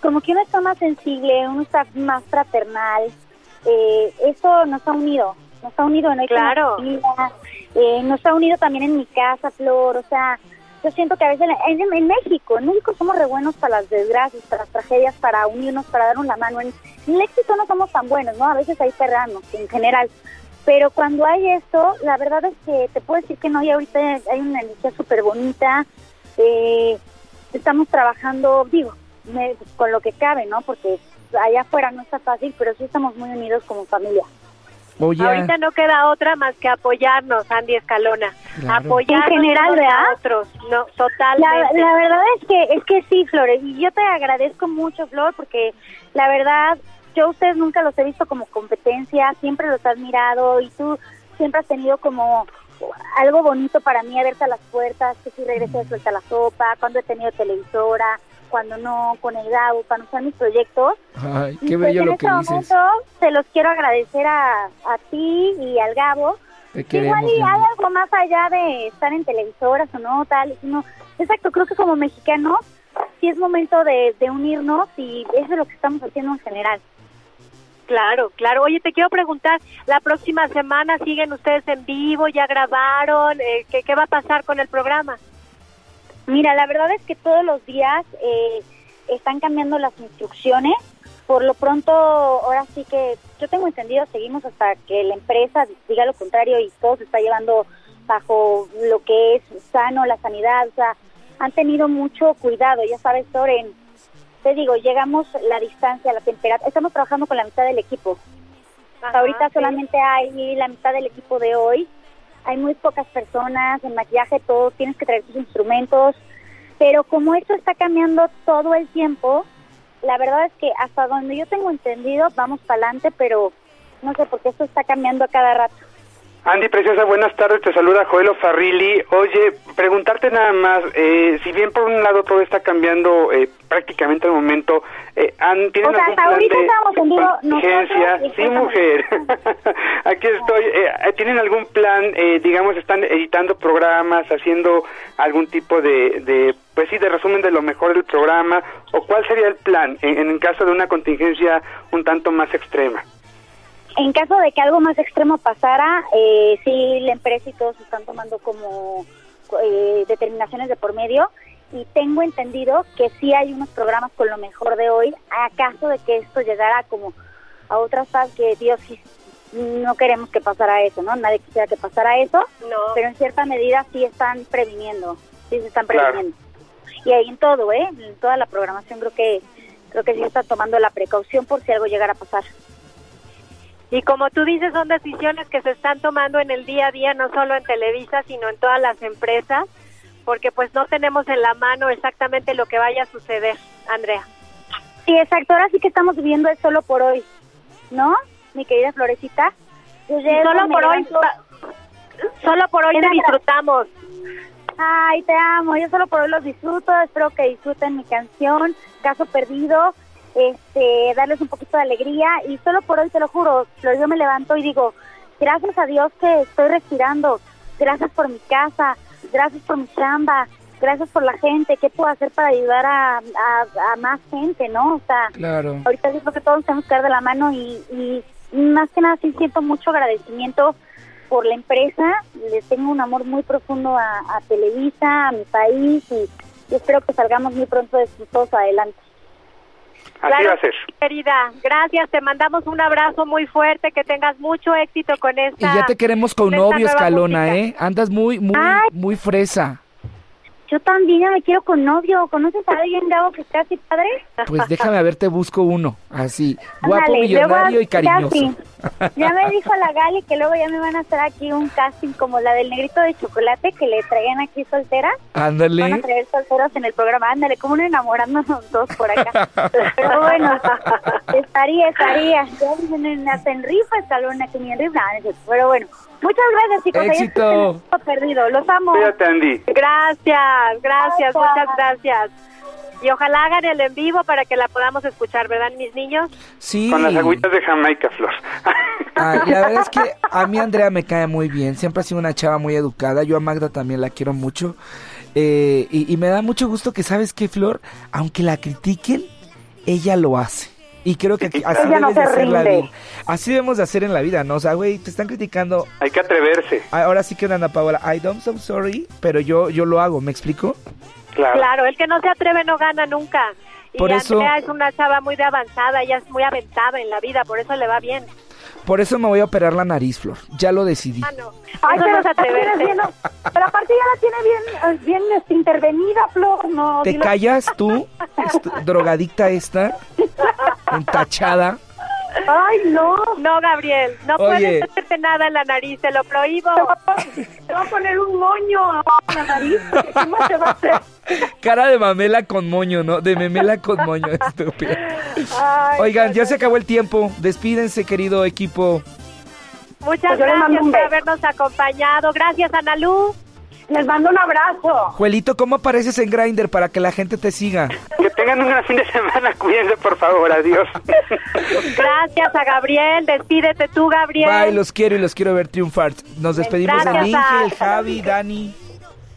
como que uno está más sensible, uno está más fraternal. Eh, eso nos ha unido, nos ha unido en claro. eh, nos ha unido también en mi casa, Flor, o sea, yo siento que a veces en, México, en México somos re buenos para las desgracias, para las tragedias, para unirnos, para darnos la mano. En, el éxito no somos tan buenos, ¿no? A veces ahí perramos, en general. Pero cuando hay esto, la verdad es que te puedo decir que no, y ahorita hay una energía súper bonita. Eh, estamos trabajando, digo, con lo que cabe, ¿no? Porque allá afuera no está fácil, pero sí estamos muy unidos como familia. Ahorita no queda otra más que apoyarnos, Andy Escalona. Apoyarnos en general, a otros. No, totalmente. La, verdad es que es que sí, Flores, y yo te agradezco mucho, Flor, porque la verdad yo a ustedes nunca los he visto como competencia, siempre los he admirado y tú siempre has tenido como algo bonito para mí abierta las puertas, que si regresé de suelta la sopa, cuando he tenido televisora, cuando no, con el Gabo, para usar mis proyectos. Ay, qué pues, bello lo que este dices. te los quiero agradecer a, a ti y al Gabo. Te Igual y hay algo más allá de estar en televisoras o no, tal. Sino, exacto, creo que como mexicanos sí es momento de, de unirnos y eso es lo que estamos haciendo en general. Claro, claro. Oye, te quiero preguntar, la próxima semana siguen ustedes en vivo, ya grabaron, eh, ¿qué, ¿qué va a pasar con el programa? Mira, la verdad es que todos los días eh, están cambiando las instrucciones. Por lo pronto, ahora sí que yo tengo entendido, seguimos hasta que la empresa diga lo contrario y todo se está llevando bajo lo que es sano, la sanidad. O sea, han tenido mucho cuidado. Ya sabes, Soren, te digo, llegamos la distancia, la temperatura. Estamos trabajando con la mitad del equipo. Ahorita solamente hay la mitad del equipo de hoy hay muy pocas personas, en maquillaje todo, tienes que traer tus instrumentos, pero como esto está cambiando todo el tiempo, la verdad es que hasta donde yo tengo entendido vamos para adelante, pero no sé por qué esto está cambiando a cada rato. Andy Preciosa, buenas tardes, te saluda Joelo Farrilli. Oye, preguntarte nada más, eh, si bien por un lado todo está cambiando eh, prácticamente al momento, eh, ¿tienen algún plan de Sí, mujer, aquí estoy. Eh, ¿Tienen algún plan, digamos, están editando programas, haciendo algún tipo de, de, pues sí, de resumen de lo mejor del programa? ¿O cuál sería el plan en, en caso de una contingencia un tanto más extrema? En caso de que algo más extremo pasara, eh, sí, la empresa y todos están tomando como eh, determinaciones de por medio y tengo entendido que sí hay unos programas con lo mejor de hoy, a caso de que esto llegara como a otras fases que Dios no queremos que pasara eso, ¿no? Nadie quisiera que pasara eso, no. pero en cierta medida sí están previniendo, sí se están previniendo. Y ahí en todo, ¿eh? En toda la programación creo que creo que sí están tomando la precaución por si algo llegara a pasar. Y como tú dices, son decisiones que se están tomando en el día a día, no solo en Televisa, sino en todas las empresas, porque pues no tenemos en la mano exactamente lo que vaya a suceder, Andrea. Sí, exacto, ahora sí que estamos viviendo es solo por hoy, ¿no? Mi querida Florecita. solo por hoy, solo por hoy te disfrutamos. Ay, te amo, yo solo por hoy los disfruto, espero que disfruten mi canción, Caso Perdido, este, darles un poquito de alegría y solo por hoy te lo juro, yo me levanto y digo, gracias a Dios que estoy respirando, gracias por mi casa, gracias por mi chamba, gracias por la gente, ¿qué puedo hacer para ayudar a, más gente, no? O sea, claro. ahorita digo que todos tenemos que dar de la mano y, más que nada sí siento mucho agradecimiento por la empresa, les tengo un amor muy profundo a, Televisa, a mi país y, y espero que salgamos muy pronto de todos adelante. Así va a ser. Querida, gracias, te mandamos un abrazo muy fuerte, que tengas mucho éxito con esta. Y ya te queremos con novio, Escalona, ¿eh? Andas muy, muy, muy fresa. Yo también ya me quiero con novio. ¿Conoces a alguien, Gabo, que está así padre? Pues déjame a ver, te busco uno, así, guapo, millonario y cariñoso. Ya me dijo la Gali que luego ya me van a hacer aquí un casting como la del negrito de chocolate que le traían aquí solteras. Ándale. Van a traer solteros en el programa. Ándale, como uno enamorándonos dos por acá. Pero bueno, estaría, estaría. Ya dicen en, en rifa, escalona, que ni en rifa. Pero bueno, Muchas gracias, chicos. Éxito. perdido. Los amo. Cuídate, Andy. Gracias, gracias, muchas gracias. Y ojalá hagan el en vivo para que la podamos escuchar, ¿verdad, mis niños? Sí. Con las agüitas de Jamaica, Flor. Ah, la verdad es que a mí Andrea me cae muy bien. Siempre ha sido una chava muy educada. Yo a Magda también la quiero mucho. Eh, y, y me da mucho gusto que, ¿sabes qué, Flor? Aunque la critiquen, ella lo hace. Y creo que así debes de hacer la vida. Así debemos de hacer en la vida, ¿no? O sea, güey, te están criticando. Hay que atreverse. Ahora sí que Ana Paola, I don't so sorry, pero yo yo lo hago, ¿me explico? Claro. Claro, el que no se atreve no gana nunca. Y por Andrea es una chava muy de avanzada, ella es muy aventada en la vida, por eso le va bien. Por eso me voy a operar la nariz, Flor. Ya lo decidí. Ah, no. Ay, pero, no bien, pero aparte ya la tiene bien, eh, bien este, intervenida, Flor. No, ¿Te callas tú, drogadicta esta, entachada? Ay, no. No, Gabriel, no puedes hacerte nada en la nariz, te lo prohíbo. Te voy a poner un moño en la nariz. ¿Cómo te va a hacer? Cara de mamela con moño, ¿no? De memela con moño, estúpido. Oigan, ya se acabó el tiempo. Despídense, querido equipo. Muchas pues gracias por habernos acompañado. Gracias, Analú. Les mando un abrazo. Juelito, ¿cómo apareces en Grinder para que la gente te siga? Que tengan un gran fin de semana. Cuídense, por favor. Adiós. Gracias a Gabriel. Despídete tú, Gabriel. Bye, los quiero y los quiero ver triunfar. Nos despedimos de Ángel, Javi, Dani.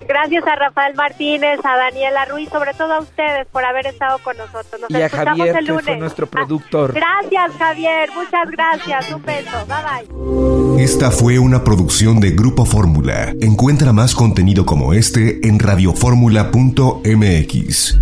Gracias a Rafael Martínez, a Daniela Ruiz, sobre todo a ustedes por haber estado con nosotros. Nos y a Javier, el lunes. que fue nuestro productor. Gracias, Javier. Muchas gracias. Un beso. Bye bye. Esta fue una producción de Grupo Fórmula. Encuentra más contenido como este en radioformula.mx.